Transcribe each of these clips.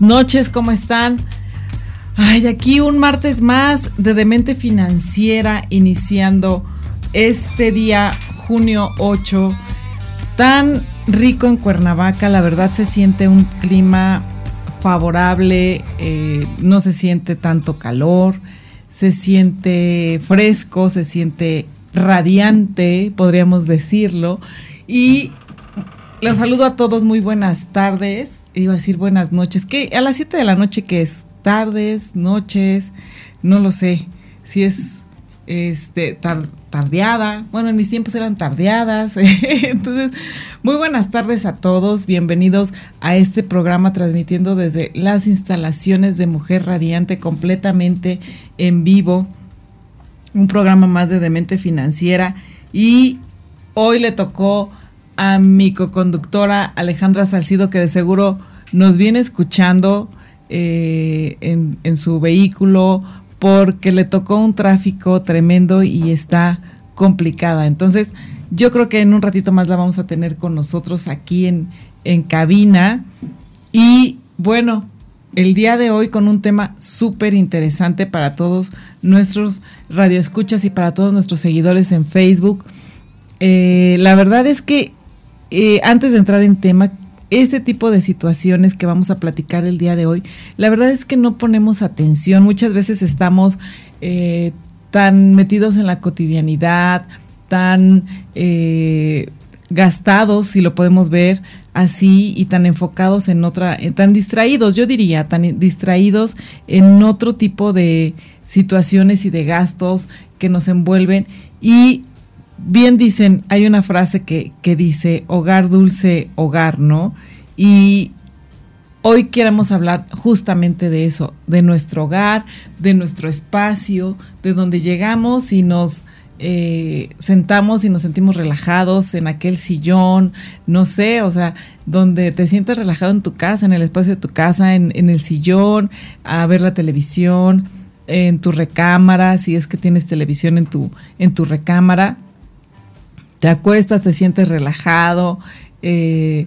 noches, ¿cómo están? Ay, aquí un martes más de Demente Financiera iniciando este día, junio 8, tan rico en Cuernavaca, la verdad se siente un clima favorable, eh, no se siente tanto calor, se siente fresco, se siente radiante, podríamos decirlo, y los saludo a todos, muy buenas tardes. Iba a decir buenas noches. ¿Qué? A las 7 de la noche, que es? Tardes, noches, no lo sé. Si es este tardeada. Bueno, en mis tiempos eran tardeadas. Entonces, muy buenas tardes a todos. Bienvenidos a este programa transmitiendo desde las instalaciones de Mujer Radiante completamente en vivo. Un programa más de Demente Financiera. Y hoy le tocó a mi coconductora Alejandra Salcido, que de seguro nos viene escuchando eh, en, su vehículo porque le tocó un tráfico tremendo y está complicada. Entonces, yo creo que en un ratito más la vamos a tener con nosotros aquí en, en cabina. Y bueno, el día de hoy con un tema súper interesante para todos nuestros radioescuchas y para todos nuestros seguidores en Facebook. Eh, la verdad es que eh, antes de entrar en tema, este tipo de situaciones que vamos a platicar el día de hoy, la verdad es que no ponemos atención. Muchas veces estamos eh, tan metidos en la cotidianidad, tan eh, gastados, si lo podemos ver así, y tan enfocados en otra, tan distraídos, yo diría, tan distraídos en otro tipo de situaciones y de gastos que nos envuelven y bien dicen, hay una frase que, dice hogar dulce, hogar, ¿no? Y hoy queremos hablar justamente de eso, de nuestro hogar, de nuestro espacio, de donde llegamos y nos eh, sentamos y nos sentimos relajados en aquel sillón, no sé, o sea, donde te sientes relajado en tu casa, en el espacio de tu casa, en, en el sillón, a ver la televisión, en tu recámara, si es que tienes televisión en tu, en tu recámara te acuestas, te sientes relajado, eh,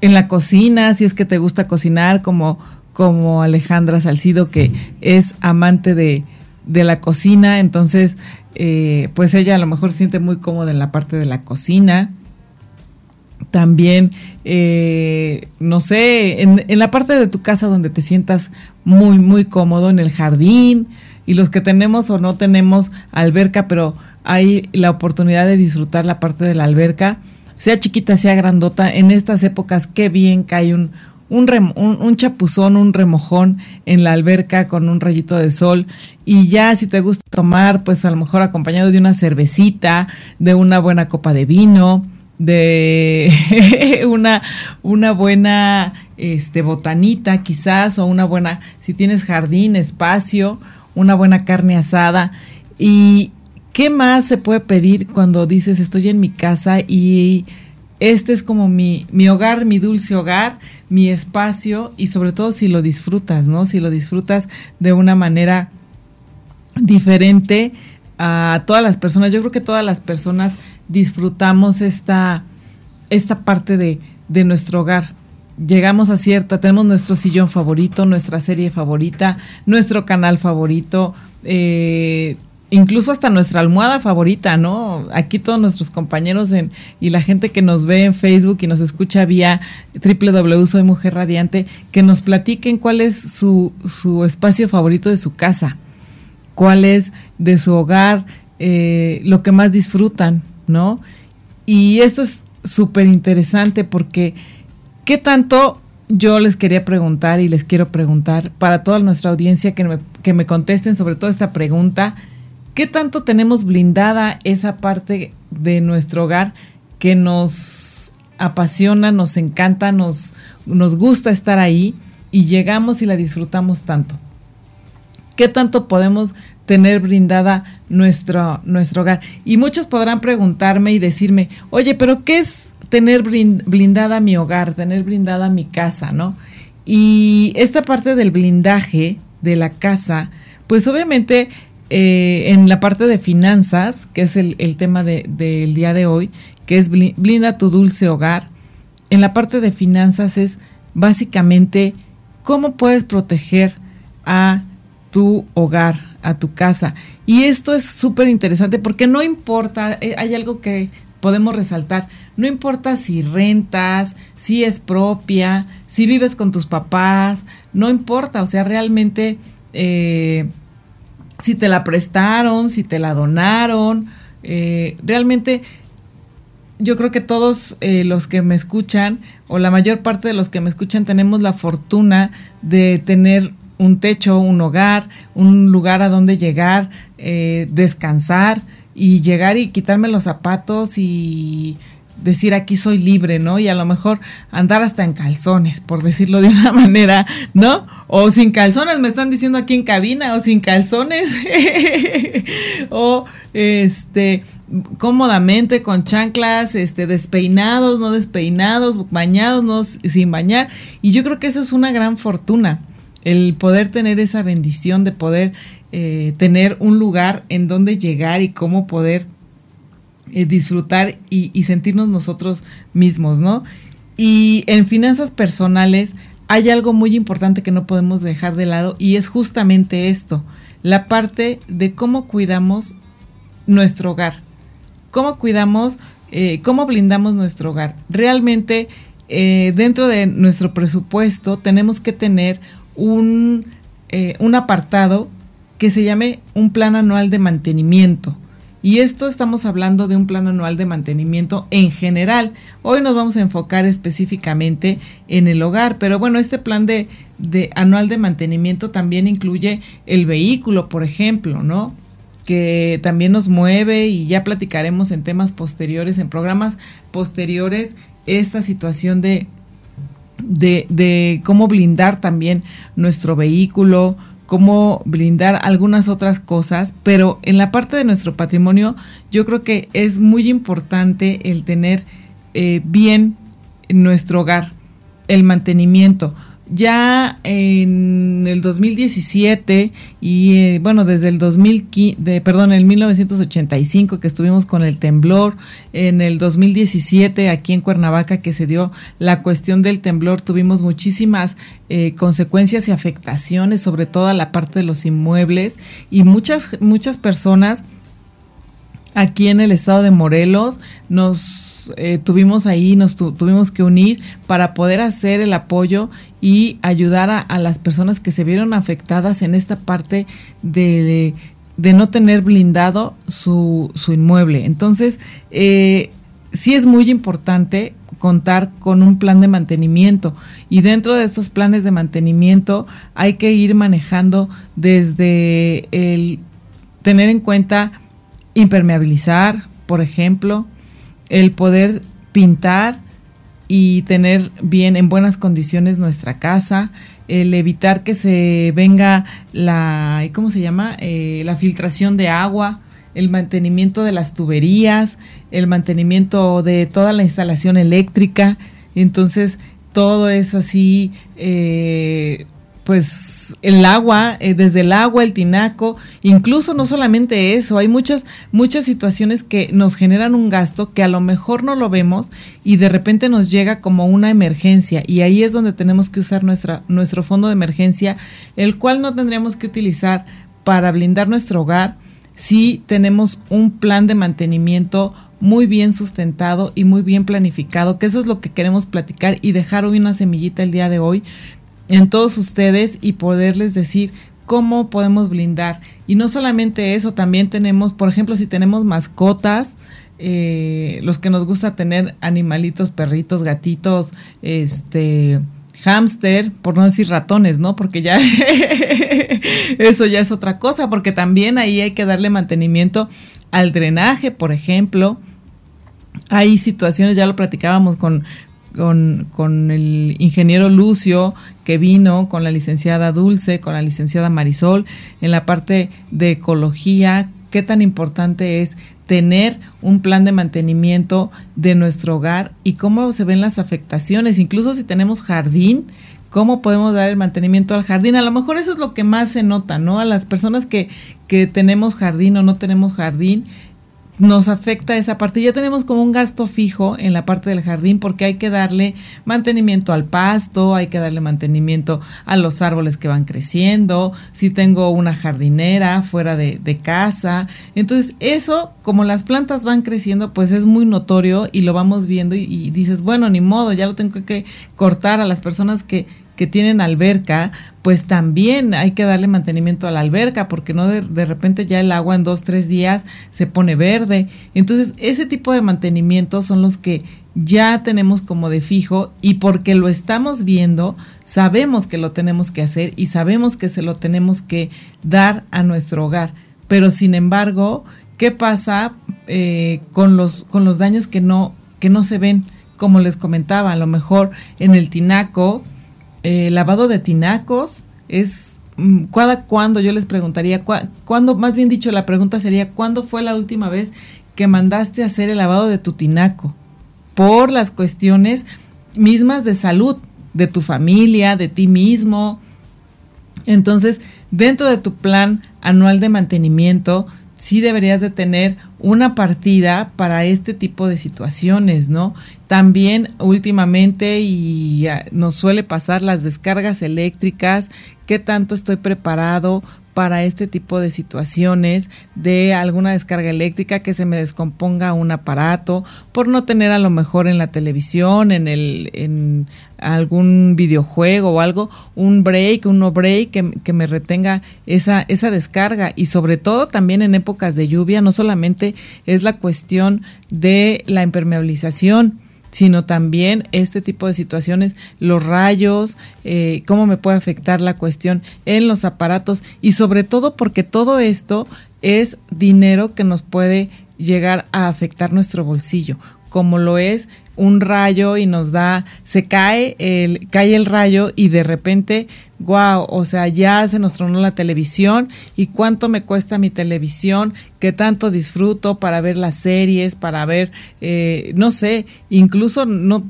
en la cocina, si es que te gusta cocinar, como, como Alejandra Salcido, que es amante de, la cocina, entonces, eh, pues ella a lo mejor se siente muy cómoda en la parte de la cocina. También, eh, no sé, en, en, la parte de tu casa donde te sientas muy, muy cómodo, en el jardín, y los que tenemos o no tenemos alberca, pero hay la oportunidad de disfrutar la parte de la alberca, sea chiquita, sea grandota. En estas épocas, qué bien que hay un, un, chapuzón, un remojón en la alberca con un rayito de sol. Y ya si te gusta tomar, pues a lo mejor acompañado de una cervecita, de una buena copa de vino, de una, una buena este, botanita quizás, o una buena, si tienes jardín, espacio, una buena carne asada. Y, ¿Qué más se puede pedir cuando dices estoy en mi casa y este es como mi, mi hogar, mi dulce hogar, mi espacio y sobre todo si lo disfrutas, ¿no? Si lo disfrutas de una manera diferente a todas las personas. Yo creo que todas las personas disfrutamos esta, esta parte de, de nuestro hogar llegamos a cierta, tenemos nuestro sillón favorito, nuestra serie favorita, nuestro canal favorito, eh, incluso hasta nuestra almohada favorita, ¿no? Aquí todos nuestros compañeros y la gente que nos ve en Facebook y nos escucha vía www Soy Mujer Radiante, que nos platiquen cuál es su, su espacio favorito de su casa, cuál es de su hogar, eh, lo que más disfrutan, ¿no? Y esto es súper interesante porque ¿qué tanto yo les quería preguntar y les quiero preguntar para toda nuestra audiencia que me, que me contesten sobre todo esta pregunta? ¿Qué tanto tenemos blindada esa parte de nuestro hogar que nos apasiona, nos encanta, nos, nos gusta estar ahí? y llegamos y la disfrutamos tanto. ¿Qué tanto podemos tener brindada nuestro, nuestro hogar? Y muchos podrán preguntarme y decirme, oye, pero ¿qué es tener blindada mi hogar, tener blindada mi casa, ¿no? Y esta parte del blindaje de la casa, pues obviamente eh, en la parte de finanzas, que es el, tema del día de hoy, que es blinda tu dulce hogar, en la parte de finanzas es básicamente cómo puedes proteger a tu hogar, a tu casa. Y esto es súper interesante porque no importa, eh, hay algo que podemos resaltar, no importa si rentas, si es propia, si vives con tus papás, no importa, o sea, realmente eh, si te la prestaron, si te la donaron, eh, realmente yo creo que todos eh, los que me escuchan, o la mayor parte de los que me escuchan, tenemos la fortuna de tener un techo, un hogar, un lugar a donde llegar, descansar y llegar y quitarme los zapatos y decir aquí soy libre, ¿no? Y a lo mejor andar hasta en calzones, por decirlo de una manera, ¿no? O sin calzones, me están diciendo aquí en cabina, o sin calzones, o este cómodamente con chanclas, este despeinados, no despeinados, bañados, no sin bañar, y yo creo que eso es una gran fortuna, el poder tener esa bendición de poder eh, tener un lugar en donde llegar y cómo poder eh, disfrutar y, sentirnos nosotros mismos, ¿no? Y en finanzas personales hay algo muy importante que no podemos dejar de lado y es justamente esto, la parte de cómo cuidamos nuestro hogar, cómo cuidamos, eh, cómo blindamos nuestro hogar. Realmente eh, dentro de nuestro presupuesto tenemos que tener un, un apartado que se llame un plan anual de mantenimiento. Y esto estamos hablando de un plan anual de mantenimiento en general. Hoy nos vamos a enfocar específicamente en el hogar, pero bueno, este plan de, anual de mantenimiento también incluye el vehículo, por ejemplo, ¿no? que también nos mueve y ya platicaremos en temas posteriores, en programas posteriores, esta situación de, de, de cómo blindar también nuestro vehículo, cómo blindar algunas otras cosas, pero en la parte de nuestro patrimonio yo creo que es muy importante el tener eh, bien nuestro hogar, el mantenimiento ya en el 2017 y eh, bueno, desde el 2015, de, perdón, en el 1985 que estuvimos con el temblor, en el 2017 aquí en Cuernavaca que se dio la cuestión del temblor, tuvimos muchísimas eh, consecuencias y afectaciones, sobre todo a la parte de los inmuebles y muchas, muchas personas aquí en el estado de Morelos, nos eh, tuvimos ahí, nos tuvimos que unir para poder hacer el apoyo y ayudar a, las personas que se vieron afectadas en esta parte de, no tener blindado su, inmueble. Entonces, eh, sí es muy importante contar con un plan de mantenimiento y dentro de estos planes de mantenimiento hay que ir manejando desde el tener en cuenta impermeabilizar, por ejemplo, el poder pintar y tener bien en buenas condiciones nuestra casa, el evitar que se venga la, ¿cómo se llama? Eh, la filtración de agua, el mantenimiento de las tuberías, el mantenimiento de toda la instalación eléctrica. Entonces, todo es así, eh, pues el agua, eh, desde el agua, el tinaco, incluso no solamente eso, hay muchas, muchas situaciones que nos generan un gasto que a lo mejor no lo vemos y de repente nos llega como una emergencia. Y ahí es donde tenemos que usar nuestra, nuestro fondo de emergencia, el cual no tendríamos que utilizar para blindar nuestro hogar si tenemos un plan de mantenimiento muy bien sustentado y muy bien planificado, que eso es lo que queremos platicar y dejar hoy una semillita el día de hoy en todos ustedes y poderles decir cómo podemos blindar. Y no solamente eso, también tenemos, por ejemplo, si tenemos mascotas, eh, los que nos gusta tener animalitos, perritos, gatitos, este hámster, por no decir ratones, ¿no? Porque ya eso ya es otra cosa, porque también ahí hay que darle mantenimiento al drenaje, por ejemplo. Hay situaciones, ya lo platicábamos con con, con, el ingeniero Lucio que vino, con la licenciada Dulce, con la licenciada Marisol, en la parte de ecología, qué tan importante es tener un plan de mantenimiento de nuestro hogar y cómo se ven las afectaciones, incluso si tenemos jardín, cómo podemos dar el mantenimiento al jardín. A lo mejor eso es lo que más se nota, ¿no? A las personas que, que tenemos jardín o no tenemos jardín, nos afecta esa parte. Ya tenemos como un gasto fijo en la parte del jardín porque hay que darle mantenimiento al pasto, hay que darle mantenimiento a los árboles que van creciendo, si tengo una jardinera fuera de, casa. Entonces eso, como las plantas van creciendo, pues es muy notorio y lo vamos viendo y, y dices, bueno, ni modo, ya lo tengo que cortar a las personas que que tienen alberca, pues también hay que darle mantenimiento a la alberca, porque no de, repente ya el agua en dos, tres días se pone verde. Entonces, ese tipo de mantenimiento son los que ya tenemos como de fijo y porque lo estamos viendo, sabemos que lo tenemos que hacer y sabemos que se lo tenemos que dar a nuestro hogar. Pero sin embargo, ¿qué pasa eh, con, los, con los daños que no, que no se ven? Como les comentaba, a lo mejor en el tinaco, eh, lavado de tinacos es mm, cada cuándo yo les preguntaría cuándo más bien dicho la pregunta sería cuándo fue la última vez que mandaste a hacer el lavado de tu tinaco por las cuestiones mismas de salud de tu familia de ti mismo. Entonces dentro de tu plan anual de mantenimiento sí deberías de tener una partida para este tipo de situaciones, ¿no? También últimamente y nos suele pasar las descargas eléctricas, qué tanto estoy preparado para este tipo de situaciones de alguna descarga eléctrica que se me descomponga un aparato por no tener a lo mejor en la televisión en el en algún videojuego o algo un break un no break que, que me retenga esa esa descarga. Y sobre todo también en épocas de lluvia no solamente es la cuestión de la impermeabilización sino también este tipo de situaciones, los rayos, eh, cómo me puede afectar la cuestión en los aparatos y sobre todo porque todo esto es dinero que nos puede llegar a afectar nuestro bolsillo, como lo es un rayo y nos da, se cae el, cae el rayo y de repente wow, o sea, ya se nos tronó la televisión. Y cuánto me cuesta mi televisión, qué tanto disfruto para ver las series, para ver, eh, no sé, incluso no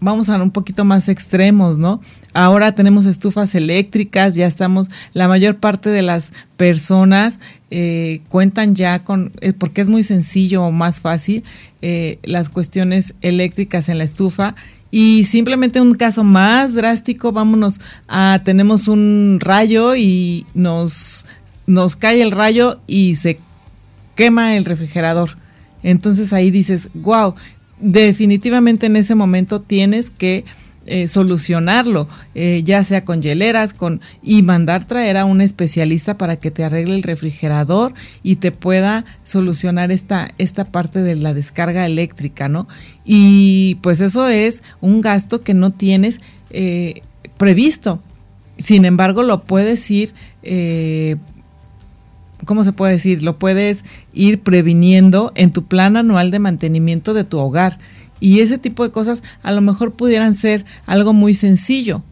vamos a un poquito más extremos, ¿no? Ahora tenemos estufas eléctricas, ya estamos, la mayor parte de las personas eh, cuentan ya con, eh, porque es muy sencillo o más fácil, las cuestiones eléctricas en la estufa y simplemente un caso más drástico, vámonos a, tenemos un rayo y nos, nos cae el rayo y se quema el refrigerador. Entonces ahí dices, wow, definitivamente en ese momento tienes que eh, solucionarlo, eh, ya sea con hieleras, con y mandar traer a un especialista para que te arregle el refrigerador y te pueda solucionar esta, esta parte de la descarga eléctrica, ¿no? Y pues eso es un gasto que no tienes eh, previsto. Sin embargo, lo puedes ir ¿cómo se puede decir? Lo puedes ir previniendo en tu plan anual de mantenimiento de tu hogar. Y ese tipo de cosas a lo mejor pudieran ser algo muy sencillo.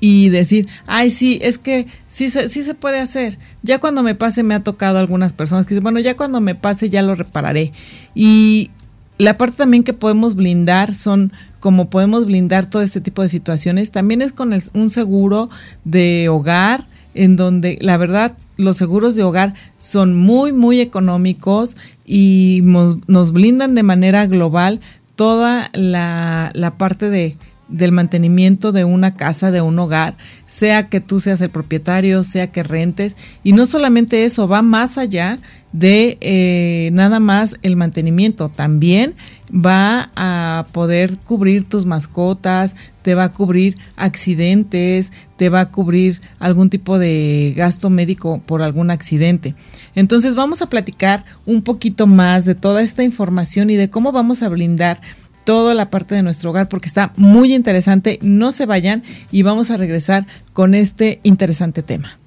Y decir, ay, sí, es que sí se, sí se puede hacer. Ya cuando me pase me ha tocado algunas personas que dicen, bueno, ya cuando me pase ya lo repararé. Y la parte también que podemos blindar son como podemos blindar todo este tipo de situaciones, también es con un seguro de hogar en donde la verdad los seguros de hogar son muy, muy económicos y nos, blindan de manera global toda la, la parte de, del mantenimiento de una casa, de un hogar, sea que tú seas el propietario, sea que rentes. Y no solamente eso, va más allá de eh, nada más el mantenimiento, también va a poder cubrir tus mascotas, te va a cubrir accidentes, te va a cubrir algún tipo de gasto médico por algún accidente. Entonces vamos a platicar un poquito más de toda esta información y de cómo vamos a blindar toda la parte de nuestro hogar porque está muy interesante. No se vayan y vamos a regresar con este interesante tema.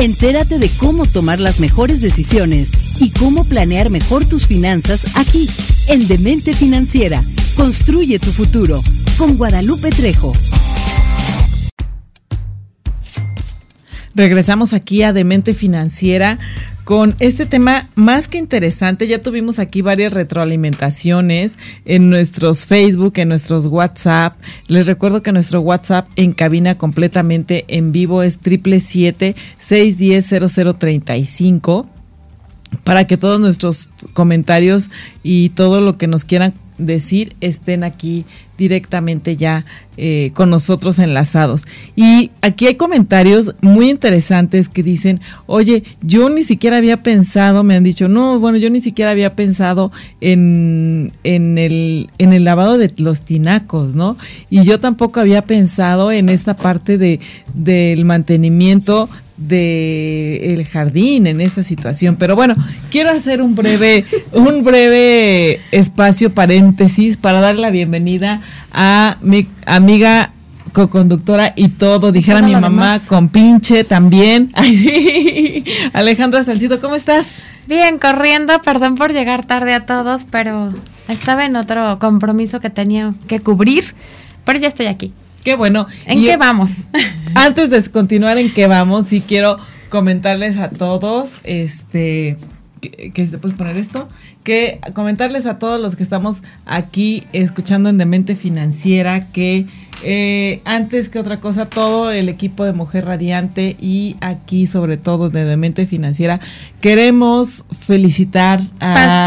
Entérate de cómo tomar las mejores decisiones y cómo planear mejor tus finanzas aquí, en Demente Financiera. Construye tu futuro con Guadalupe Trejo. Regresamos aquí a Demente Financiera con este tema más que interesante. Ya tuvimos aquí varias retroalimentaciones en nuestros Facebook, en nuestros WhatsApp. Les recuerdo que nuestro WhatsApp en cabina completamente en vivo es 777 610 0035 para que todos nuestros comentarios y todo lo que nos quieran decir estén aquí directamente ya eh, con nosotros enlazados. Y aquí hay comentarios muy interesantes que dicen, oye, yo ni siquiera había pensado, me han dicho, no, bueno, yo ni siquiera había pensado en, en, el, en el lavado de los tinacos, ¿no? Y yo tampoco había pensado en esta parte de, del mantenimiento de el jardín en esta situación. Pero bueno, quiero hacer un breve, un breve espacio paréntesis para dar la bienvenida a mi amiga co-conductora y todo, dijera mi mamá, con pinche también. Alejandra Salcido, ¿cómo estás? Bien, corriendo, perdón por llegar tarde a todos, pero estaba en otro compromiso que tenía que cubrir, pero ya estoy aquí. Qué bueno. ¿En qué vamos? Antes de continuar en qué vamos, sí quiero comentarles a todos, este, que, que puedes poner esto, que comentarles a todos los que estamos aquí escuchando en Demente Financiera que eh, antes que otra cosa, todo el equipo de Mujer Radiante y aquí sobre todo de Demente Financiera, queremos felicitar a,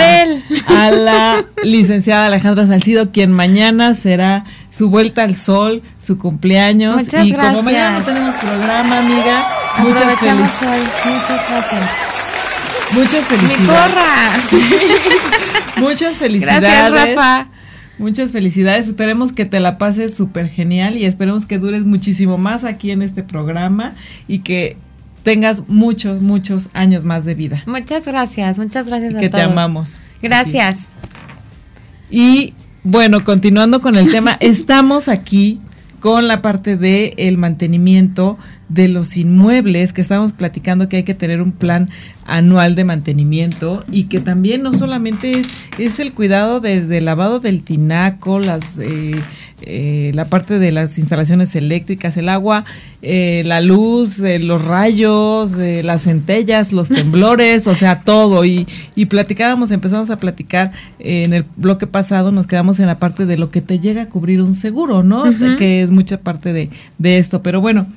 a la licenciada Alejandra Salcido, quien mañana será su vuelta al sol, su cumpleaños. Muchas y como mañana no tenemos programa, amiga, muchas felicidades. Muchas gracias. Muchas felicidades. ¡Mi corra! muchas felicidades. Gracias, Rafa. Muchas felicidades, esperemos que te la pases súper genial y esperemos que dures muchísimo más aquí en este programa y que tengas muchos, muchos años más de vida. Muchas gracias, muchas gracias y a que todos. te amamos. Gracias. Y bueno, continuando con el tema, estamos aquí con la parte de el mantenimiento de los inmuebles que estábamos platicando que hay que tener un plan anual de mantenimiento y que también no solamente es, es el cuidado desde el lavado del tinaco, las eh, eh, la parte de las instalaciones eléctricas, el agua, eh, la luz, eh, los rayos, las centellas, los temblores, o sea, todo. Y, y platicábamos, empezamos a platicar en el bloque pasado, nos quedamos en la parte de lo que te llega a cubrir un seguro, ¿no? Que es mucha parte de, de esto. Pero bueno,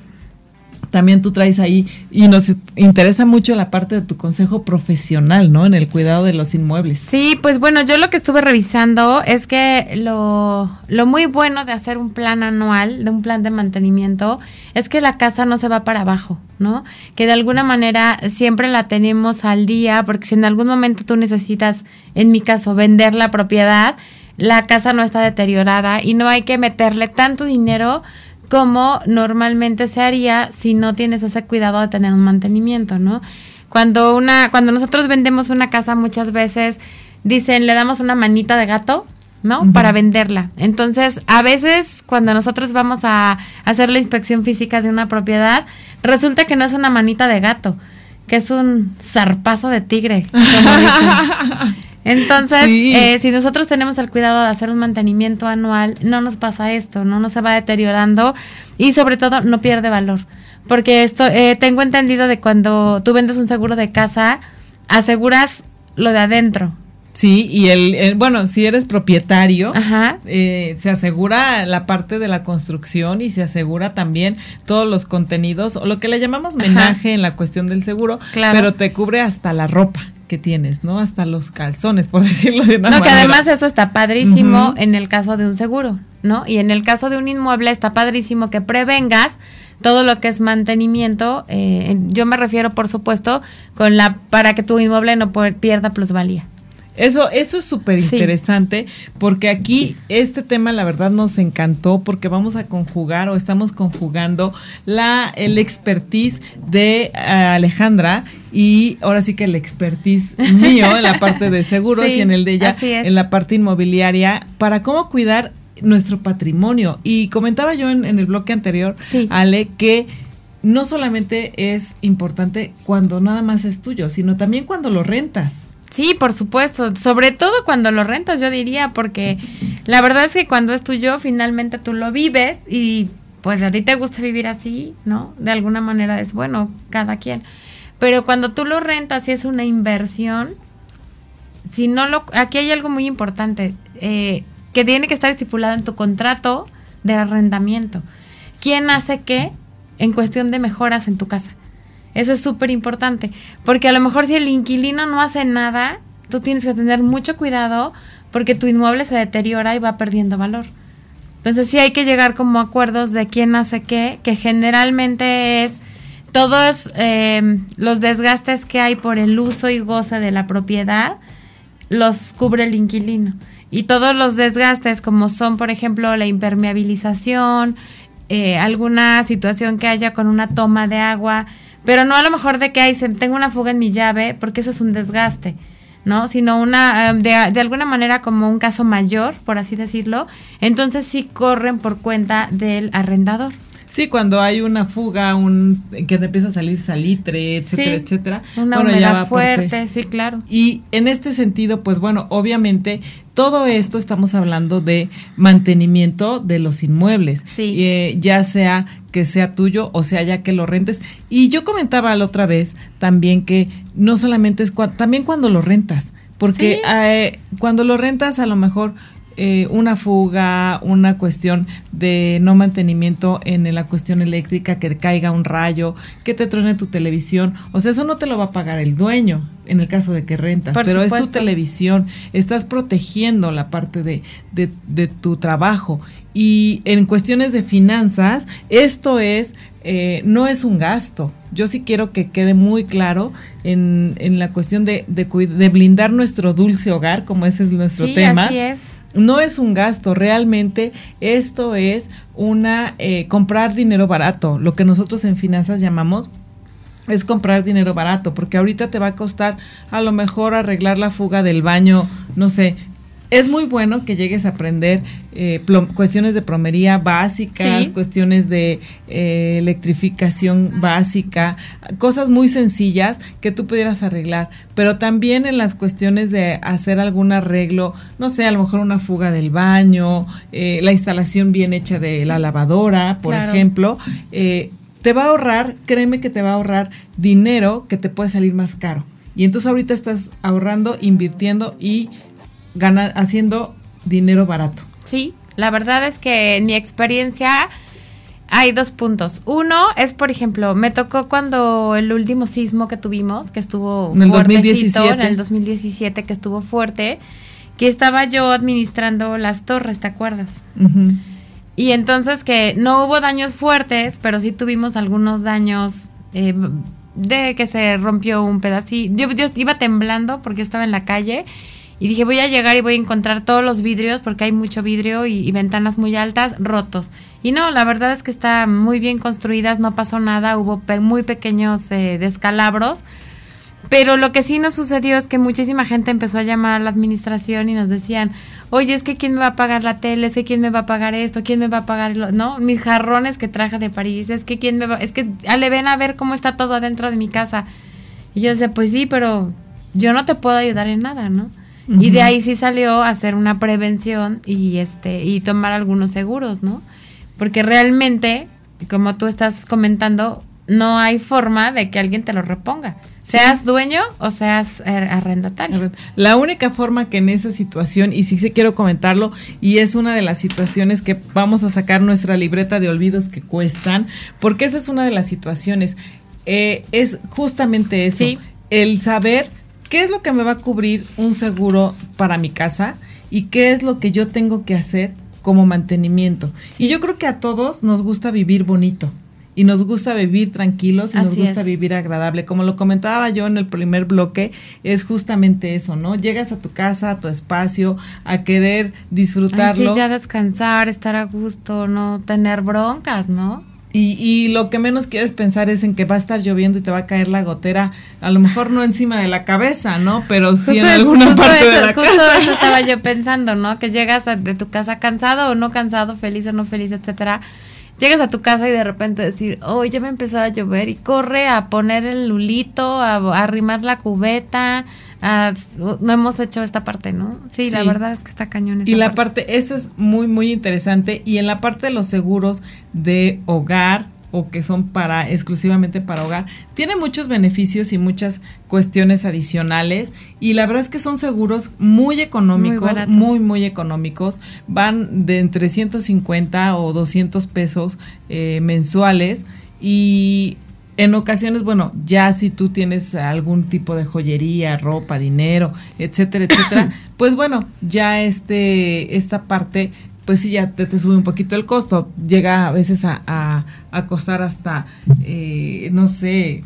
también tú traes ahí y nos interesa mucho la parte de tu consejo profesional, ¿no? En el cuidado de los inmuebles. Sí, pues bueno, yo lo que estuve revisando es que lo, lo muy bueno de hacer un plan anual, de un plan de mantenimiento, es que la casa no se va para abajo, ¿no? Que de alguna manera siempre la tenemos al día, porque si en algún momento tú necesitas, en mi caso, vender la propiedad, la casa no está deteriorada y no hay que meterle tanto dinero como normalmente se haría si no tienes ese cuidado de tener un mantenimiento, ¿no? Cuando una, cuando nosotros vendemos una casa muchas veces dicen le damos una manita de gato, ¿no? Para venderla. Entonces, a veces cuando nosotros vamos a hacer la inspección física de una propiedad, resulta que no es una manita de gato, que es un zarpazo de tigre. como dicen. Entonces, Sí. eh, si nosotros tenemos el cuidado de hacer un mantenimiento anual, no nos pasa esto, no nos se va deteriorando y sobre todo no pierde valor. Porque esto, eh, tengo entendido de cuando tú vendes un seguro de casa, aseguras lo de adentro. Sí, y el, el- bueno, si eres propietario, Ajá. eh, se asegura la parte de la construcción y se asegura también todos los contenidos, o lo que le llamamos Ajá. menaje en la cuestión del seguro, Claro. pero te cubre hasta la ropa que tienes, ¿no? Hasta los calzones, por decirlo de una No, que además eso está padrísimo en el caso de un seguro, ¿no? Y en el caso de un inmueble está padrísimo que prevengas todo lo que es mantenimiento. eh, yo me refiero, por supuesto, con la para que tu inmueble no pierda plusvalía. Eso, eso es súper Sí. interesante porque aquí este tema la verdad nos encantó porque vamos a conjugar o estamos conjugando la el expertise de eh, Alejandra y ahora sí que el expertise mío en la parte de seguros Sí, y en el de ella en la parte inmobiliaria para cómo cuidar nuestro patrimonio. Y comentaba yo en, en el bloque anterior, Sí. Ale, que no solamente es importante cuando nada más es tuyo, sino también cuando lo rentas. Sí, por supuesto, sobre todo cuando lo rentas, yo diría, porque la verdad es que cuando es tuyo, finalmente tú lo vives y pues a ti te gusta vivir así, ¿no? De alguna manera es bueno, cada quien. Pero cuando tú lo rentas y es una inversión, si no lo, aquí hay algo muy importante eh, que tiene que estar estipulado en tu contrato de arrendamiento. ¿Quién hace qué en cuestión de mejoras en tu casa? Eso es súper importante, porque a lo mejor si el inquilino no hace nada, tú tienes que tener mucho cuidado porque tu inmueble se deteriora y va perdiendo valor. Entonces sí hay que llegar como acuerdos de quién hace qué, que generalmente es todos eh, los desgastes que hay por el uso y goce de la propiedad, los cubre el inquilino. Y todos los desgastes como son, por ejemplo, la impermeabilización, eh, alguna situación que haya con una toma de agua, pero no a lo mejor de que hay, tengo una fuga en mi llave, porque eso es un desgaste, ¿no? Sino una, em, de, de, alguna manera como un caso mayor, por así decirlo, entonces sí corren por cuenta del arrendador. Sí, cuando hay una fuga, un que te empieza a salir salitre, etcétera, etcétera. Una bueno, humedad fuerte, sí, claro. Y en este sentido, pues bueno, obviamente todo esto estamos hablando de mantenimiento de los inmuebles, sí. eh, ya sea que sea tuyo o sea ya que lo rentes. Y yo comentaba la otra vez también que no solamente es cuando, también cuando lo rentas, porque Sí. eh, cuando lo rentas a lo mejor eh, una fuga, una cuestión de no mantenimiento en la cuestión eléctrica, que caiga un rayo, que te truene tu televisión. O sea, eso no te lo va a pagar el dueño en el caso de que rentas, Por pero es tu televisión. Estás protegiendo la parte de, de, de tu trabajo. Y en cuestiones de finanzas, esto es, eh, no es un gasto. Yo sí quiero que quede muy claro en, en la cuestión de, de blindar nuestro dulce hogar, como ese es nuestro sí, tema así es. No es un gasto, realmente esto es una eh, comprar dinero barato, lo que nosotros en finanzas llamamos es comprar dinero barato, porque ahorita te va a costar a lo mejor arreglar la fuga del baño, no sé. Es muy bueno que llegues a aprender eh, cuestiones de plomería básicas, Sí. cuestiones de eh, electrificación básica, cosas muy sencillas que tú pudieras arreglar, pero también en las cuestiones de hacer algún arreglo, no sé, a lo mejor una fuga del baño, eh, la instalación bien hecha de la lavadora, por Claro. ejemplo, te va a ahorrar, créeme que te va a ahorrar dinero que te puede salir más caro. Y entonces ahorita estás ahorrando, invirtiendo y gana, haciendo dinero barato. Sí, la verdad es que en mi experiencia hay dos puntos. Uno es, por ejemplo, me tocó cuando el último sismo que tuvimos, que estuvo En el fuertecito, 2017. en el 2017, que estuvo fuerte, que estaba yo administrando las torres, ¿te acuerdas? Y entonces que no hubo daños fuertes, pero sí tuvimos algunos daños eh, de que se rompió un pedacito. Yo, yo iba temblando porque yo estaba en la calle y dije voy a llegar y voy a encontrar todos los vidrios porque hay mucho vidrio y, ventanas muy altas rotos. Y no, la verdad es que está muy bien construidas, no pasó nada, hubo muy pequeños eh, descalabros. Pero lo que sí nos sucedió es que muchísima gente empezó a llamar a la administración y nos decían, oye, es que quién me va a pagar la tele, es que quién me va a pagar esto, quién me va a pagar, lo-?" ¿no? Mis jarrones que traje de París, es que quién me va, es que ah, le ven a ver cómo está todo adentro de mi casa. Y yo decía, pues sí, pero yo no te puedo ayudar en nada, ¿no? Y de ahí sí salió hacer una prevención y este y tomar algunos seguros, ¿no? Porque realmente, como tú estás comentando, no hay forma de que alguien te lo reponga. Seas dueño o seas eh, arrendatario. La única forma que en esa situación, y sí se quiero comentarlo, y es una de las situaciones que vamos a sacar nuestra libreta de olvidos que cuestan, porque esa es una de las situaciones, eh, es justamente eso, Sí. el saber qué es lo que me va a cubrir un seguro para mi casa y qué es lo que yo tengo que hacer como mantenimiento. Sí. Y yo creo que a todos nos gusta vivir bonito. Y nos gusta vivir tranquilos y nos gusta es. vivir agradable. Como lo comentaba yo en el primer bloque, es justamente eso, ¿no? Llegas a tu casa, a tu espacio, a querer Ay, disfrutarlo. sí, ya descansar, estar a gusto, no tener broncas, ¿no? Y, y lo que menos quieres pensar es en que va a estar lloviendo y te va a caer la gotera, a lo mejor no encima de la cabeza, ¿no? Pero sí en Justo alguna parte eso, de la justo casa. eso estaba yo pensando, ¿no? Que llegas a- de tu casa cansado o no cansado, feliz o no feliz, etcétera. llegas a tu casa y de repente decir, oh, ya me empezó a llover y corre a poner el lulito, a, arrimar la cubeta. No hemos hecho esta parte, ¿no? Sí, la verdad es que está cañón. y la parte, esta es muy, muy interesante. Y en la parte de los seguros de hogar, o que son para exclusivamente para hogar, tiene muchos beneficios y muchas cuestiones adicionales y la verdad es que son seguros muy económicos, muy muy, económicos, van de entre 150 o 200 pesos eh, mensuales y en ocasiones, bueno, ya si tú tienes algún tipo de joyería, ropa, dinero, etcétera, etcétera, pues bueno, ya este esta parte pues sí, ya te, sube un poquito el costo. Llega a veces a, costar hasta, eh, no sé,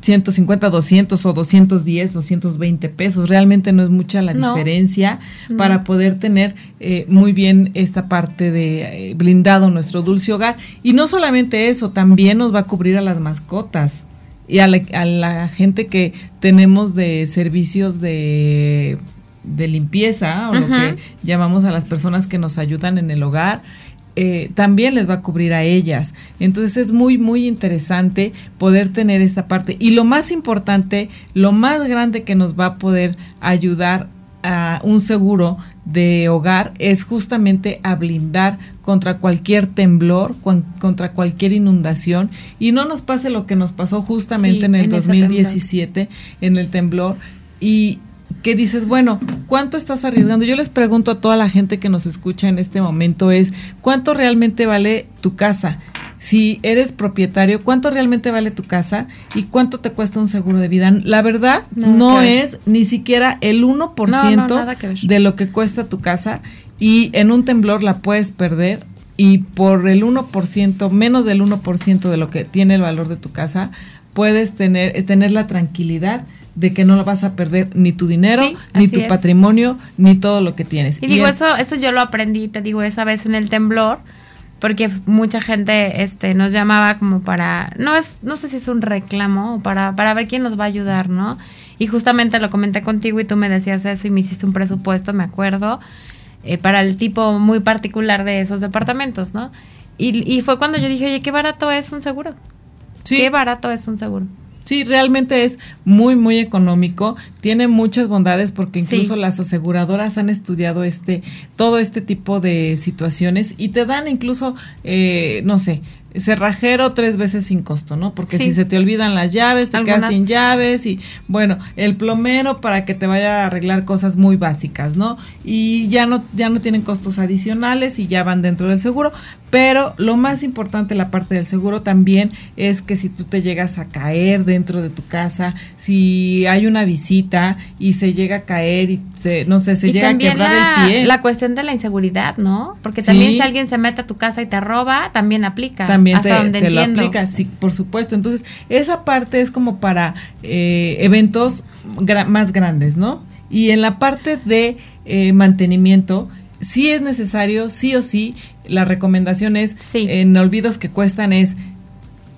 150, 200 o 210, 220 pesos. Realmente no es mucha la diferencia para poder tener eh, muy bien esta parte de eh, blindado nuestro dulce hogar. Y no solamente eso, también nos va a cubrir a las mascotas y a la gente que tenemos de servicios de de limpieza o lo que llamamos a las personas que nos ayudan en el hogar, eh, también les va a cubrir a ellas. Entonces es muy, muy interesante poder tener esta parte. Y lo más importante, lo más grande que nos va a poder ayudar a un seguro de hogar es justamente a blindar contra cualquier temblor, contra cualquier inundación y no nos pase lo que nos pasó justamente en el 2017 en el temblor y que dices, bueno, ¿cuánto estás arriesgando? Yo les pregunto a toda la gente que nos escucha en este momento es, ¿cuánto realmente vale tu casa? Si eres propietario, ¿cuánto realmente vale tu casa y cuánto te cuesta un seguro de vida? La verdad, no, es ni siquiera el 1% de lo que cuesta tu casa y en un temblor la puedes perder y por el 1%, menos del 1% de lo que tiene el valor de tu casa, puedes tener, tener la tranquilidad de que no lo vas a perder ni tu dinero, ni tu patrimonio, ni todo lo que tienes. Y, digo, eso, eso yo lo aprendí, te digo, esa vez en el temblor, porque mucha gente este, nos llamaba como para, no es, no sé si es un reclamo, o para, para ver quién nos va a ayudar, ¿no? Y justamente lo comenté contigo y tú me decías eso y me hiciste un presupuesto, me acuerdo, eh, para el tipo muy particular de esos departamentos, ¿no? Y, y fue cuando yo dije, oye, qué barato es un seguro. Sí. Qué barato es un seguro. Sí, realmente es muy, muy económico. Tiene muchas bondades porque incluso las aseguradoras han estudiado este, todo este tipo de situaciones y te dan incluso, eh, no sé, cerrajero tres veces sin costo, ¿no? Porque si se te olvidan las llaves, te quedas sin llaves y bueno, el plomero para que te vaya a arreglar cosas muy básicas, ¿no? Y ya no ya no tienen costos adicionales y ya van dentro del seguro, pero lo más importante la parte del seguro también es que si tú te llegas a caer dentro de tu casa, si hay una visita y se llega a caer y se, no sé, se llega a quebrar el pie. La cuestión de la inseguridad, ¿no? Porque también si alguien se mete a tu casa y te roba, también aplica también te, lo aplica, sí, por supuesto. Entonces, esa parte es como para eh, eventos más grandes, ¿no? Y en la parte de eh, mantenimiento, sí es necesario, sí o sí, la recomendación es, en olvidos que cuestan, es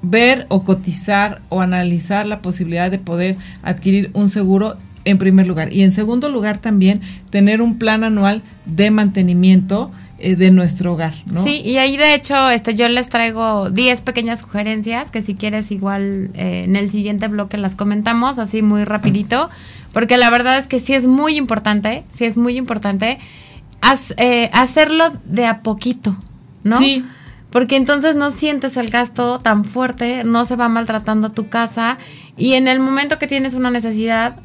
ver o cotizar o analizar la posibilidad de poder adquirir un seguro en primer lugar. Y en segundo lugar también tener un plan anual de mantenimiento eh, de nuestro hogar, ¿no? Sí, y ahí de hecho este, yo les traigo 10 pequeñas sugerencias que si quieres igual eh, en el siguiente bloque las comentamos así muy rapidito, porque la verdad es que sí es muy importante, sí es muy importante eh, hacerlo de a poquito, ¿no? Sí. Porque entonces no sientes el gasto tan fuerte, no se va maltratando tu casa y en el momento que tienes una necesidad,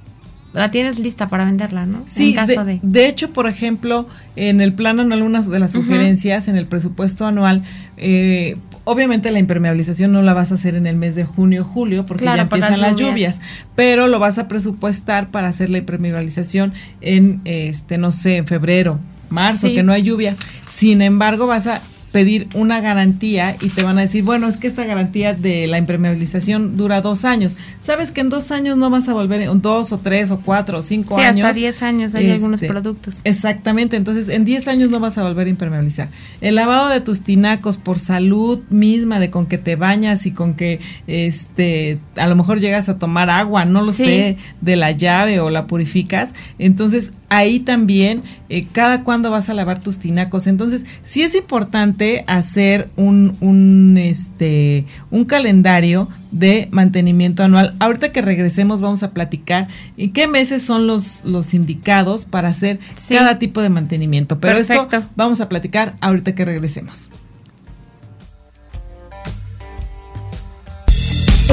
la tienes lista para venderla, ¿no? Sí, de, hecho, por ejemplo, en el plan anual, una de las sugerencias, en el presupuesto anual, eh, obviamente la impermeabilización no la vas a hacer en el mes de junio, julio, porque ya empiezan las lluvias. pero lo vas a presupuestar para hacer la impermeabilización en, este, no sé, en febrero, marzo, que no hay lluvia. Sin embargo, vas a pedir una garantía y te van a decir, bueno, es que esta garantía de la impermeabilización dura dos años. Sabes que en dos años no vas a volver, en dos o tres o cuatro o cinco sí, años. hasta diez años hay algunos este, productos. Exactamente, entonces en diez años no vas a volver a impermeabilizar. El lavado de tus tinacos por salud misma, de con que te bañas y con que este a lo mejor llegas a tomar agua, no lo sé, de la llave o la purificas, entonces ahí también eh, cada cuándo vas a lavar tus tinacos. Entonces, sí es importante hacer un, un, este, un calendario de mantenimiento anual. Ahorita que regresemos vamos a platicar en qué meses son los, los indicados para hacer cada tipo de mantenimiento. Pero esto vamos a platicar ahorita que regresemos.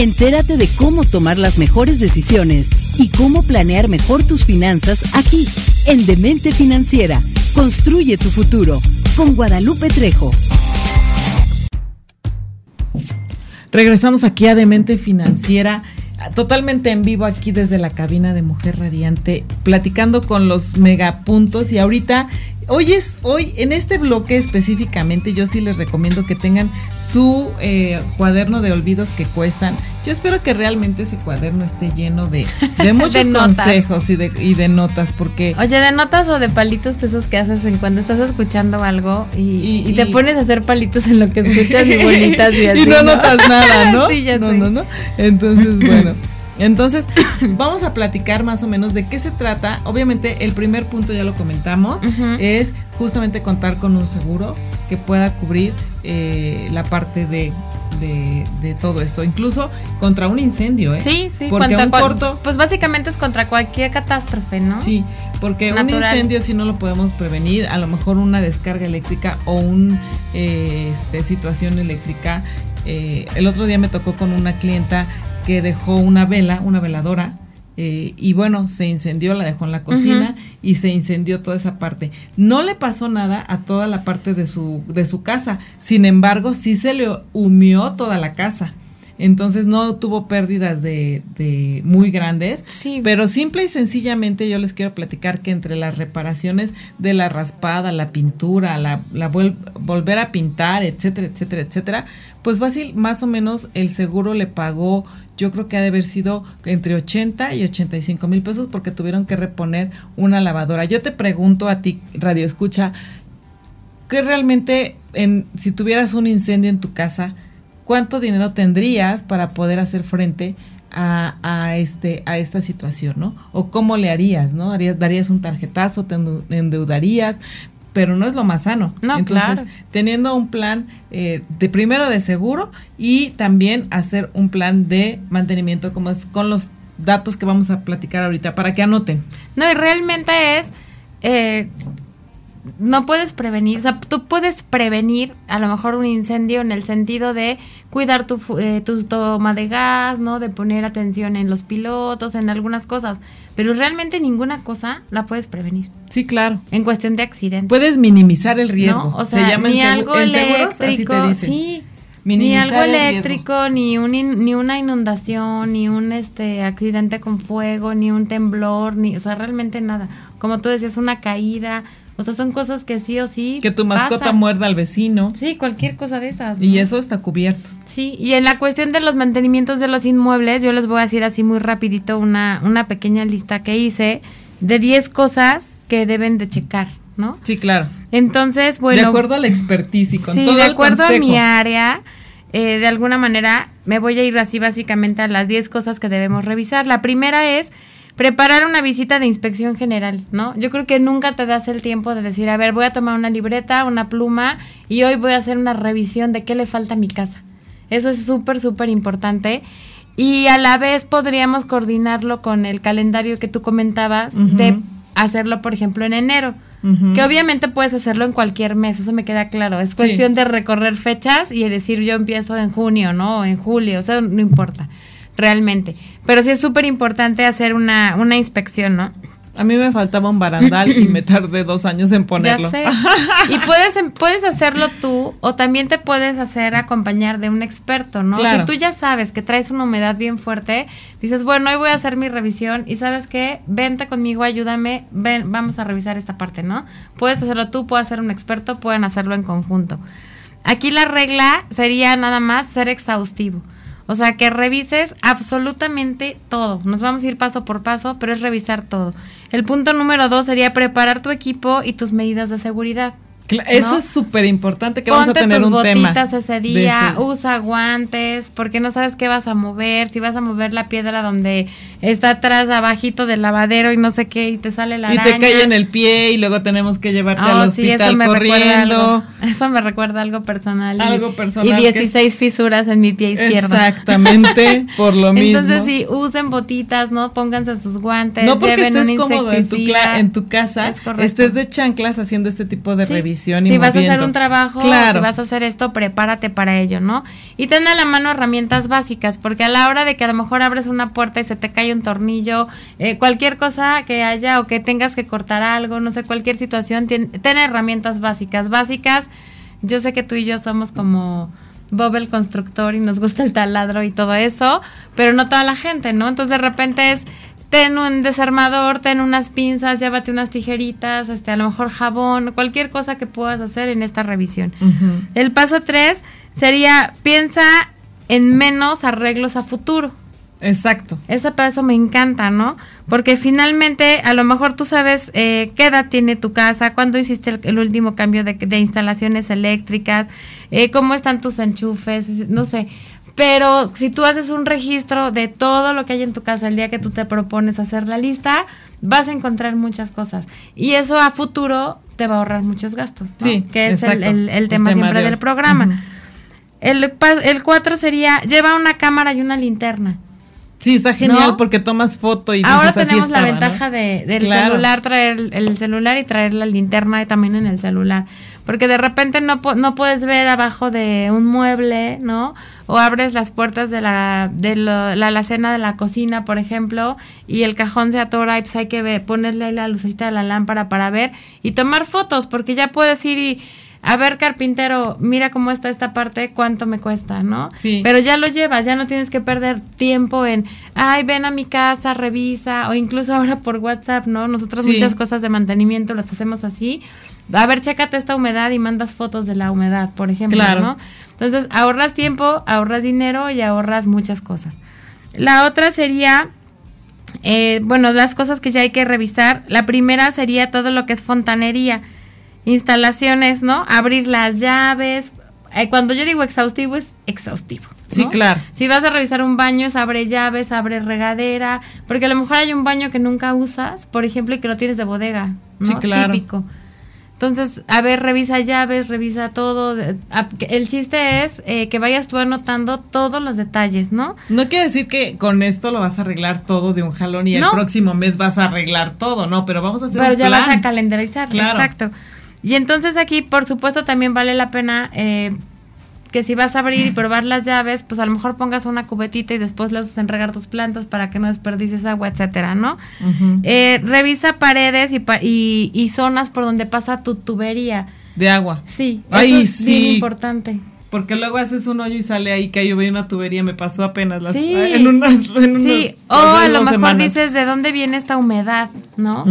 Entérate de cómo tomar las mejores decisiones y cómo planear mejor tus finanzas aquí, en Demente Financiera. Construye tu futuro con Guadalupe Trejo. Regresamos aquí a Demente Financiera, totalmente en vivo aquí desde la cabina de Mujer Radiante, platicando con los megapuntos y ahorita Hoy es, hoy, en este bloque específicamente, yo sí les recomiendo que tengan su eh, cuaderno de olvidos que cuestan. Yo espero que realmente ese cuaderno esté lleno de, de muchos consejos y de, y de notas, porque... Oye, de notas o de palitos esos que haces en cuando estás escuchando algo y, te pones a hacer palitos en lo que escuchas y bolitas y así. Y no, notas nada, ¿no? sí, ya no, no, no. Entonces, bueno. Entonces, vamos a platicar más o menos de qué se trata. Obviamente, el primer punto ya lo comentamos, es justamente contar con un seguro que pueda cubrir eh, la parte de, de, todo esto, incluso contra un incendio, ¿eh? Sí, sí, porque un corto. Pues básicamente es contra cualquier catástrofe, ¿no? Sí, porque un incendio si no lo podemos prevenir, a lo mejor una descarga eléctrica o una eh, este, situación eléctrica. Eh, el otro día me tocó con una clienta que dejó una vela, una veladora, eh, y bueno, se incendió, la dejó en la cocina y se incendió toda esa parte. No le pasó nada a toda la parte de su, de su casa, sin embargo, sí se le humió toda la casa. Entonces no tuvo pérdidas de, de muy grandes, sí. pero simple y sencillamente yo les quiero platicar que entre las reparaciones de la raspada, la pintura, la, la volver a pintar, etcétera, etcétera, etcétera, pues fácil, más o menos el seguro le pagó, yo creo que ha de haber sido entre 80 y 85 mil pesos porque tuvieron que reponer una lavadora. Yo te pregunto a ti, Radio Escucha, ¿qué realmente, en, si tuvieras un incendio en tu casa, cuánto dinero tendrías para poder hacer frente a, este, a esta situación, ¿no? O cómo le harías, ¿no? ¿Harías, ¿Darías un tarjetazo, te endeudarías? Pero no es lo más sano. No, Entonces, teniendo un plan eh, de primero de seguro y también hacer un plan de mantenimiento como es con los datos que vamos a platicar ahorita para que anoten. No, y realmente es eh, no puedes prevenir, o sea, tú puedes prevenir a lo mejor un incendio en el sentido de cuidar tu, eh, tu toma de gas, ¿no? De poner atención en los pilotos, en algunas cosas, pero realmente ninguna cosa la puedes prevenir. Sí, claro. En cuestión de accidente. Puedes minimizar el riesgo. O sea, ni algo eléctrico, sí, ni algo eléctrico, ni, un ni una inundación, ni un este accidente con fuego, ni un temblor, ni, o sea, realmente nada. Como tú decías, una caída, o sea, son cosas que sí o sí. Que tu mascota muerda al vecino. Sí, cualquier cosa de esas. Y eso está cubierto. Sí, y en la cuestión de los mantenimientos de los inmuebles, yo les voy a decir así muy rapidito una, una pequeña lista que hice de 10 cosas que deben de checar, ¿no? Sí, claro. Entonces, bueno. De acuerdo a la expertise y con sí, todo de acuerdo a mi área, eh, de alguna manera me voy a ir así básicamente a las 10 cosas que debemos revisar. La primera es preparar una visita de inspección general, ¿no? Yo creo que nunca te das el tiempo de decir, a ver, voy a tomar una libreta, una pluma y hoy voy a hacer una revisión de qué le falta a mi casa. Eso es súper, súper importante. Y a la vez podríamos coordinarlo con el calendario que tú comentabas de hacerlo, por ejemplo, en enero. Que obviamente puedes hacerlo en cualquier mes, eso me queda claro. Es cuestión de recorrer fechas y decir yo empiezo en junio, ¿no? O en julio, o sea, no importa, realmente. Pero sí es súper importante hacer una, una inspección, ¿no? A mí me faltaba un barandal y me tardé dos años en ponerlo. Ya sé. Y puedes, em, puedes hacerlo tú o también te puedes hacer acompañar de un experto, ¿no? Si tú ya sabes que traes una humedad bien fuerte, dices, bueno, hoy voy a hacer mi revisión y sabes qué, vente conmigo, ayúdame, ven, vamos a revisar esta parte, ¿no? Puedes hacerlo tú, puedes hacer un experto, pueden hacerlo en conjunto. Aquí la regla sería nada más ser exhaustivo. O sea, que revises absolutamente todo. Nos vamos a ir paso por paso, pero es revisar todo. El punto número dos sería preparar tu equipo y tus medidas de seguridad. Eso es súper importante que vamos a tener tus un botitas ese día, usa guantes, porque no sabes qué vas a mover, si vas a mover la piedra donde está atrás, abajito del lavadero y no sé qué, y te sale la Y te cae en el pie y luego tenemos que llevarte al hospital sí, eso me corriendo. eso me recuerda algo personal. Algo personal. Y 16 fisuras en mi pie izquierdo. Exactamente, por lo mismo. Entonces sí, usen botitas, ¿no? Pónganse sus guantes, no porque estés cómodo en tu, en tu casa, estés de chanclas haciendo este tipo de Si vas a hacer un trabajo, si vas a hacer esto, prepárate para ello, ¿no? Y ten a la mano herramientas básicas, porque a la hora de que a lo mejor abres una puerta y se te cae un tornillo, eh, cualquier cosa que haya o que tengas que cortar algo, no sé, cualquier situación, ten, herramientas básicas. Básicas, yo sé que tú y yo somos como Bob el constructor y nos gusta el taladro y todo eso, pero no toda la gente, ¿no? Entonces de repente es ten un desarmador, ten unas pinzas, llévate unas tijeritas, este, a lo mejor jabón, cualquier cosa que puedas hacer en esta revisión. El paso tres sería piensa en menos arreglos a futuro. Exacto. Ese paso me encanta, ¿no? Porque finalmente, a lo mejor tú sabes eh, qué edad tiene tu casa, cuándo hiciste el, último cambio de, instalaciones eléctricas, eh, cómo están tus enchufes, no sé. Pero si tú haces un registro de todo lo que hay en tu casa el día que tú te propones hacer la lista, vas a encontrar muchas cosas. Y eso a futuro te va a ahorrar muchos gastos, Sí, que es el, tema, siempre del programa. El, el cuatro sería, lleva una cámara y una linterna. Sí, está genial porque tomas foto y Ahora tenemos la ventaja de, del celular, traer el celular y traer la linterna también en el celular. Porque de repente no, no puedes ver abajo de un mueble, ¿no? O abres las puertas de la, de la alacena de la cocina, por ejemplo, y el cajón se atora y pues hay que ponerle ahí la lucecita de la lámpara para ver y tomar fotos, porque ya puedes ir y a ver, carpintero, mira cómo está esta parte, cuánto me cuesta, ¿no? Sí. Pero ya lo llevas, ya no tienes que perder tiempo en, ay, ven a mi casa, revisa, o incluso ahora por WhatsApp, ¿no? Nosotros muchas cosas de mantenimiento las hacemos así. A ver, chécate esta humedad y mandas fotos de la humedad, por ejemplo, claro. ¿no? Entonces, ahorras tiempo, ahorras dinero y ahorras muchas cosas. La otra sería, eh, bueno, las cosas que ya hay que revisar. La primera sería todo lo que es fontanería instalaciones, ¿no? Abrir las llaves. Eh, cuando yo digo exhaustivo es exhaustivo. Sí, claro. Si vas a revisar un baño, es abre llaves, abre regadera, porque a lo mejor hay un baño que nunca usas, por ejemplo, y que lo tienes de bodega, ¿no? Sí, claro. Típico. Entonces, a ver, revisa llaves, revisa todo. El chiste es eh, que vayas tú anotando todos los detalles, ¿no? No quiere decir que con esto lo vas a arreglar todo de un jalón y el próximo mes vas a arreglar todo, no, pero vamos a hacer pero ya vas a calendarizar, exacto. Y entonces aquí, por supuesto, también vale la pena eh, que si vas a abrir y probar las llaves, pues a lo mejor pongas una cubetita y después las en regar tus plantas para que no desperdicies agua, etcétera, ¿no? Eh, revisa paredes y, y, zonas por donde pasa tu tubería. De agua. Sí, eso es bien importante. Porque luego haces un hoyo y sale ahí que yo veo una tubería, me pasó apenas las, en unas, en Sí, o a lo mejor dices de dónde viene esta humedad, ¿no?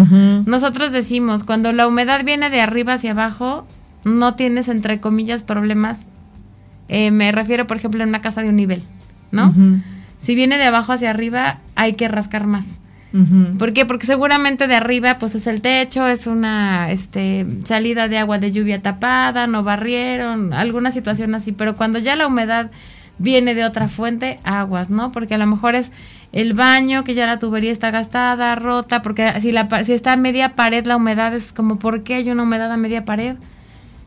Nosotros decimos, cuando la humedad viene de arriba hacia abajo, no tienes entre comillas problemas. Eh, me refiero, por ejemplo, en una casa de un nivel, ¿no? Si viene de abajo hacia arriba, hay que rascar más. ¿Por qué? Porque seguramente de arriba pues es el techo, es una este, salida de agua de lluvia tapada, no barrieron, alguna situación así, pero cuando ya la humedad viene de otra fuente, aguas, ¿no? Porque a lo mejor es el baño, que ya la tubería está gastada, rota, porque si, la, si está a media pared la humedad es como, ¿por qué hay una humedad a media pared?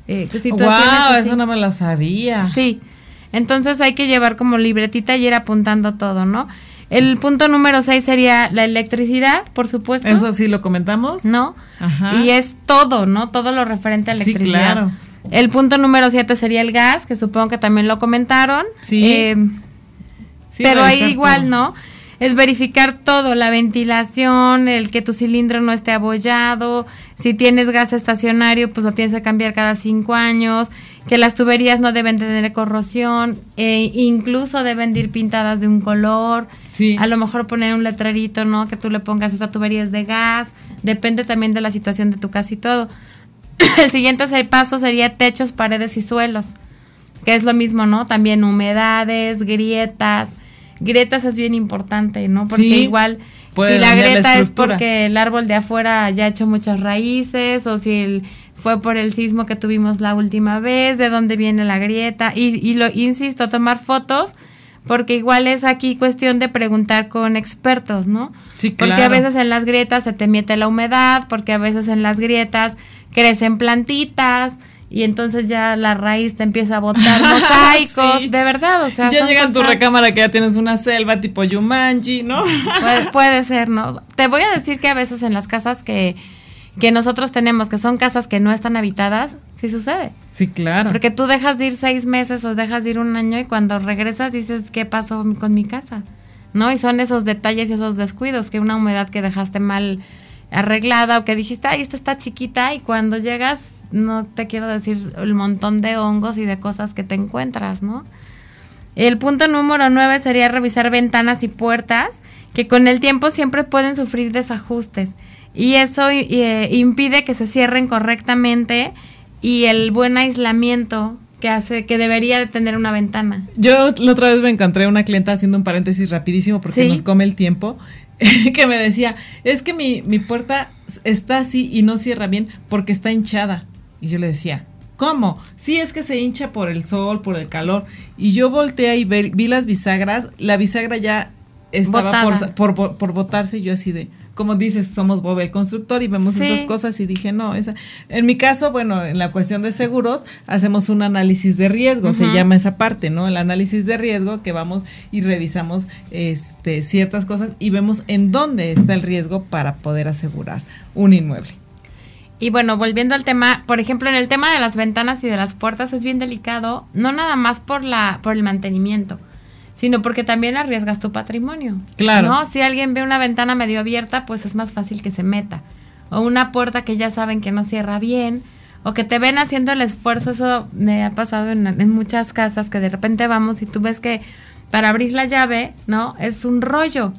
Eh, wow, eso no me lo sabía. Sí, entonces hay que llevar como libretita y ir apuntando todo, ¿no? El punto número 6 sería la electricidad, por supuesto. Eso sí lo comentamos. ¿No? Ajá. Y es todo, ¿no? Todo lo referente a electricidad. Sí, claro. El punto número 7 sería el gas, que supongo que también lo comentaron. Sí. Eh, pero ahí igual, ¿no? Es verificar todo, la ventilación, el que tu cilindro no esté abollado, si tienes gas estacionario, pues lo tienes que cambiar cada cinco años, que las tuberías no deben tener corrosión, e incluso deben ir pintadas de un color, sí. a lo mejor poner un letrerito, ¿no? Que tú le pongas esta tubería es de gas, depende también de la situación de tu casa y todo. el siguiente paso sería techos, paredes y suelos, que es lo mismo, ¿no? También humedades, grietas, grietas es bien importante, ¿no? Porque igual si la grieta es porque el árbol de afuera ya ha hecho muchas raíces o si el fue por el sismo que tuvimos la última vez, de dónde viene la grieta, y, y lo insisto, tomar fotos, porque igual es aquí cuestión de preguntar con expertos, ¿no? Sí, Porque a claro. veces en las grietas se te mete la humedad, porque a veces en las grietas crecen plantitas y entonces ya la raíz te empieza a botar mosaicos, Sí. de verdad, o sea, ya llega en tu recámara que ya tienes una selva tipo Yumanji, ¿no? Puede, puede ser, ¿no? Te voy a decir que a veces en las casas que, que nosotros tenemos, que son casas que no están habitadas, sí sucede. Sí, claro. Porque tú dejas de ir seis meses o dejas de ir un año y cuando regresas dices, ¿qué pasó con mi casa? ¿No? Y son esos detalles y esos descuidos, que una humedad que dejaste mal arreglada o que dijiste, ay, esta está chiquita y cuando llegas, no te quiero decir el montón de hongos y de cosas que te encuentras, ¿no? El punto número nueve sería revisar ventanas y puertas que con el tiempo siempre pueden sufrir desajustes y eso eh, impide que se cierren correctamente y el buen aislamiento que hace que debería de tener una ventana. Yo la otra vez me encontré una clienta haciendo un paréntesis rapidísimo porque Sí. nos come el tiempo, que me decía, es que mi, mi puerta está así y no cierra bien porque está hinchada. Y yo le decía, ¿cómo? Sí, es que se hincha por el sol, por el calor. Y yo volteé y ve- vi las bisagras, la bisagra ya estaba por, por, por botarse y yo así de, como dices, somos Bob el constructor y vemos Sí. esas cosas y dije, no, esa. En mi caso, bueno, en la cuestión de seguros, hacemos un análisis de riesgo, se llama esa parte, ¿no? El análisis de riesgo que vamos y revisamos este, ciertas cosas y vemos en dónde está el riesgo para poder asegurar un inmueble. Y bueno, volviendo al tema, por ejemplo, en el tema de las ventanas y de las puertas es bien delicado, no nada más por la por el mantenimiento, sino porque también arriesgas tu patrimonio. Claro. ¿No? Si alguien ve una ventana medio abierta, pues es más fácil que se meta. O una puerta que ya saben que no cierra bien, o que te ven haciendo el esfuerzo, eso me ha pasado en, en muchas casas, que de repente vamos y tú ves que para abrir la llave, ¿no? Es un rollo.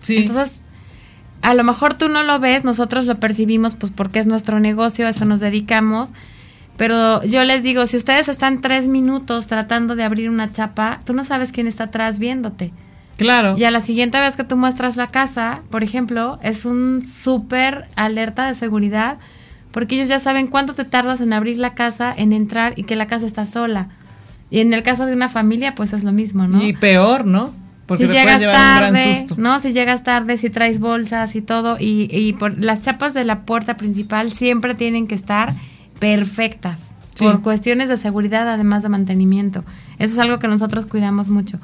Sí. Entonces, a lo mejor tú no lo ves, nosotros lo percibimos pues porque es nuestro negocio, a eso nos dedicamos. Pero yo les digo, si ustedes están tres minutos tratando de abrir una chapa, tú no sabes quién está atrás viéndote. claro. Y a la siguiente vez que tú muestras la casa, por ejemplo, es un súper alerta de seguridad, porque ellos ya saben cuánto te tardas en abrir la casa, en entrar y que la casa está sola. Y en el caso de una familia, pues es lo mismo, ¿no? Y peor, ¿no? Porque si te llegas llevar un gran tarde, susto. ¿no? Si llegas tarde, si traes bolsas y todo, y, y por las chapas de la puerta principal siempre tienen que estar perfectas, Sí. por cuestiones de seguridad, además de mantenimiento. Eso es algo que nosotros cuidamos mucho.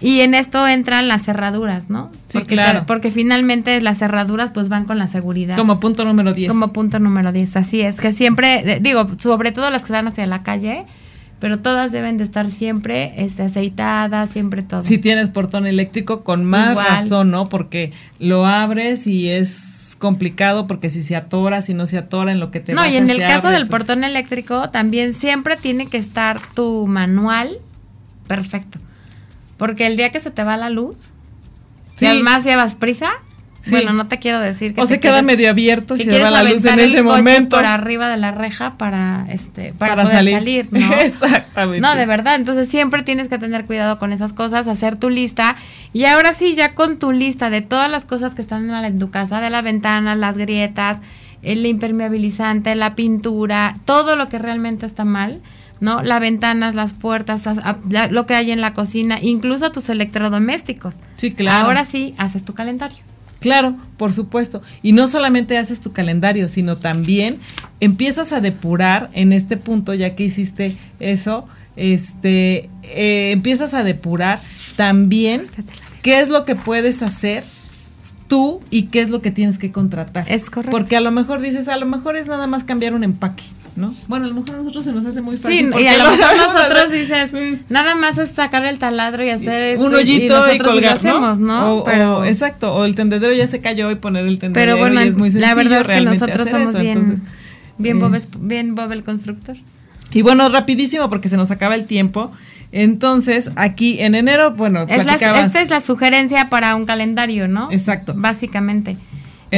Y en esto entran las cerraduras, ¿no? Sí, porque, claro. porque finalmente las cerraduras pues van con la seguridad. Como punto número 10. Como punto número 10, así es, que siempre, eh, digo, sobre todo las que dan hacia la calle, pero todas deben de estar siempre este, aceitadas, siempre todo. Si tienes portón eléctrico, con más Igual. razón, ¿no? Porque lo abres y es complicado porque si se atora, si no se atora en lo que te no, y en el caso abre, del pues, portón eléctrico también siempre tiene que estar tu manual perfecto. Porque el día que se te va la luz, Sí. si además llevas prisa, Sí. bueno, no te quiero decir que O se queda quieres- medio abierto y que se va la luz en ese momento. por arriba de la reja para este para, Para poder salir. salir, ¿no? Exactamente. No, de verdad, entonces siempre tienes que tener cuidado con esas cosas, hacer tu lista y ahora sí, ya con tu lista de todas las cosas que están mal en tu casa, de la ventana, las grietas, el impermeabilizante, la pintura, todo lo que realmente está mal, ¿no? Las ventanas, las puertas, lo que hay en la cocina, incluso tus electrodomésticos. Sí, claro. Ahora sí, haces tu calendario. Claro, por supuesto. Y no solamente haces tu calendario, sino también empiezas a depurar en este punto, ya que hiciste eso, este, eh, empiezas a depurar también qué es lo que puedes hacer tú y qué es lo que tienes que contratar. Es correcto. Porque a lo mejor dices, a lo mejor es nada más cambiar un empaque, ¿no? Bueno, a lo mejor a nosotros se nos hace muy fácil. Sí, y a lo mejor nosotros dices, Pues, nada más es sacar el taladro y hacer esto, un hoyito y, sí colgar, lo hacemos, ¿no? O, pero, o- exacto, o el tendedero ya se cayó y poner el tendedero pero bueno, y es muy sencillo la verdad es que realmente nosotros hacer somos eso, bien, entonces, bien, eh, Bob, es- bien Bob el constructor. Y bueno, rapidísimo porque se nos acaba el tiempo. Entonces, aquí en enero, bueno, Es la- esta es la sugerencia para un calendario, ¿no? Exacto. Básicamente.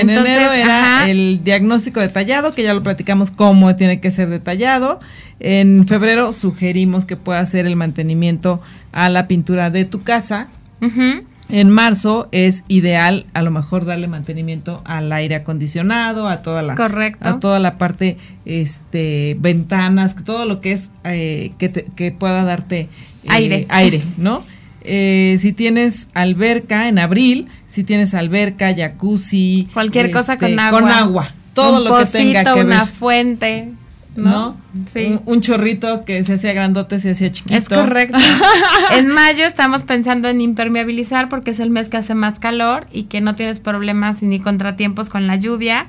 En Entonces, enero era ajá, el diagnóstico detallado, que ya lo platicamos cómo tiene que ser detallado. En febrero sugerimos que pueda hacer el mantenimiento a la pintura de tu casa. En marzo es ideal a lo mejor darle mantenimiento al aire acondicionado, a toda la Correcto. a toda la parte este ventanas, todo lo que es eh, que, te- que pueda darte eh, Aire. aire, ¿no? Eh, si tienes alberca en abril, si tienes alberca, jacuzzi, Cualquier cosa este, con agua. con agua, todo Un lo que tenga que una ver, fuente, ¿no? ¿no? Sí. Un, un chorrito que se hacía grandote, se hacía chiquito. Es correcto. en mayo estamos pensando en impermeabilizar porque es el mes que hace más calor y que no tienes problemas ni contratiempos con la lluvia.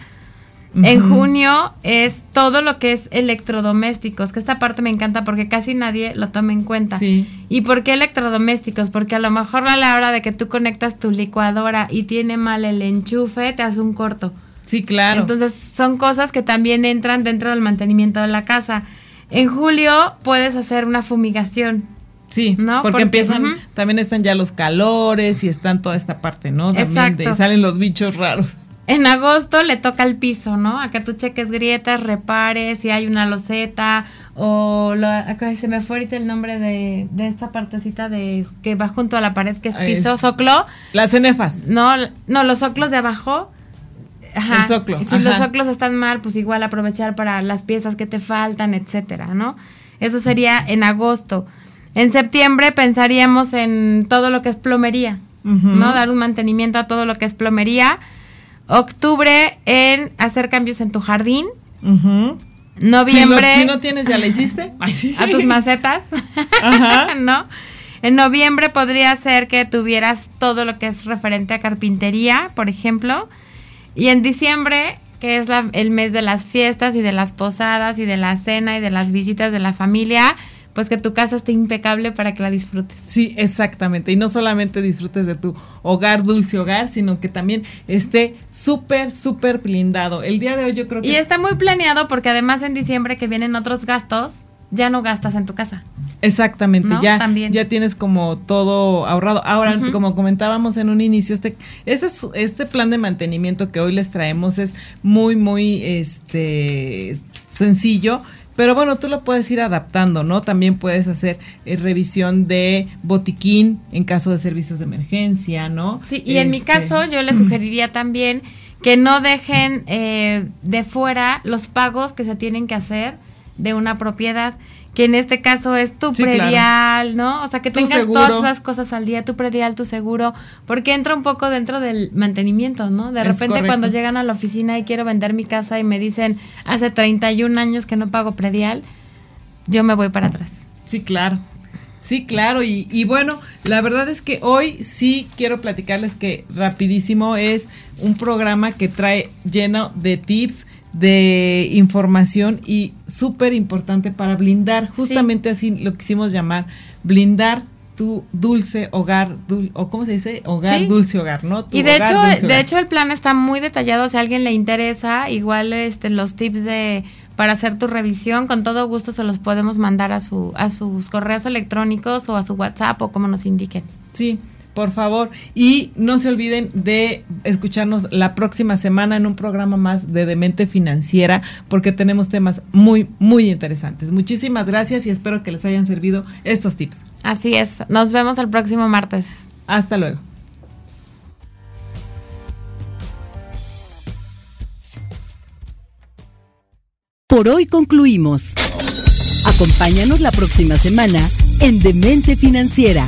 En junio es todo lo que es electrodomésticos, que esta parte me encanta porque casi nadie lo toma en cuenta. Sí. ¿Y por qué electrodomésticos? Porque a lo mejor a la hora de que tú conectas tu licuadora y tiene mal el enchufe, te hace un corto. Sí, claro. Entonces son cosas que también entran dentro del mantenimiento de la casa. En julio puedes hacer una fumigación. Sí, ¿no? porque, Porque, empiezan, también están ya los calores y están toda esta parte, ¿no? También de- Exacto. salen los bichos raros. En agosto le toca al piso, ¿no? A que tú cheques grietas, repares, si hay una loseta o lo, acá se me fue ahorita el nombre de, de esta partecita de que va junto a la pared que es piso, es- soclo. Las cenefas. No, no, los soclos de abajo. Ajá. El soclo, Si los soclos están mal, pues igual aprovechar para las piezas que te faltan, etcétera, ¿no? Eso sería en agosto. En septiembre pensaríamos en todo lo que es plomería. ¿no? Dar un mantenimiento a todo lo que es plomería. Octubre en hacer cambios en tu jardín. Noviembre Si, no, si no tienes, ¿ya la hiciste? Ay, sí. a tus macetas, Ajá. ¿no? En noviembre podría ser que tuvieras todo lo que es referente a carpintería, por ejemplo. Y en diciembre, que es la- el mes de las fiestas y de las posadas y de la cena y de las visitas de la familia, pues que tu casa esté impecable para que la disfrutes. Sí, exactamente. Y no solamente disfrutes de tu hogar, dulce hogar, sino que también esté súper, súper blindado. El día de hoy yo creo que... Y está muy planeado porque además en diciembre que vienen otros gastos, ya no gastas en tu casa. Exactamente, ¿No? ya, También. ya tienes como todo ahorrado. Ahora, como comentábamos en un inicio, este, este, es- este plan de mantenimiento que hoy les traemos es muy, muy este, sencillo. Pero bueno, tú lo puedes ir adaptando, ¿no? También puedes hacer eh, revisión de botiquín en caso de servicios de emergencia, ¿no? Sí, y en mi Este, caso yo les sugeriría también que no dejen eh, de fuera los pagos que se tienen que hacer de una propiedad, que en este caso es tu Sí, claro. predial, ¿no? O sea, que Tu tengas seguro. todas esas cosas al día, tu predial, tu seguro, porque entra un poco dentro del mantenimiento, ¿no? De Es repente correcto. cuando llegan a la oficina y quiero vender mi casa y me dicen, hace 31 años que no pago predial, yo me voy para atrás. Sí, claro. Sí, claro. Y, y bueno, la verdad es que hoy sí quiero platicarles que rapidísimo es un programa que trae lleno de tips, de información y súper importante para blindar. Justamente así lo quisimos llamar, blindar tu dulce hogar, dul- o cómo se dice, hogar, Sí. dulce hogar, ¿no? Tu Y de hogar, hecho, de hogar. hecho el plan está muy detallado. Si a alguien le interesa, igual este los tips de para hacer tu revisión, con todo gusto se los podemos mandar a su a sus correos electrónicos o a su WhatsApp o como nos indiquen. Sí, por favor. Y no se olviden de escucharnos la próxima semana en un programa más de Demente Financiera, porque tenemos temas muy, muy interesantes. Muchísimas gracias y espero que les hayan servido estos tips. Así es. Nos vemos el próximo martes. Hasta luego. Por hoy concluimos. Acompáñanos la próxima semana en Demente Financiera.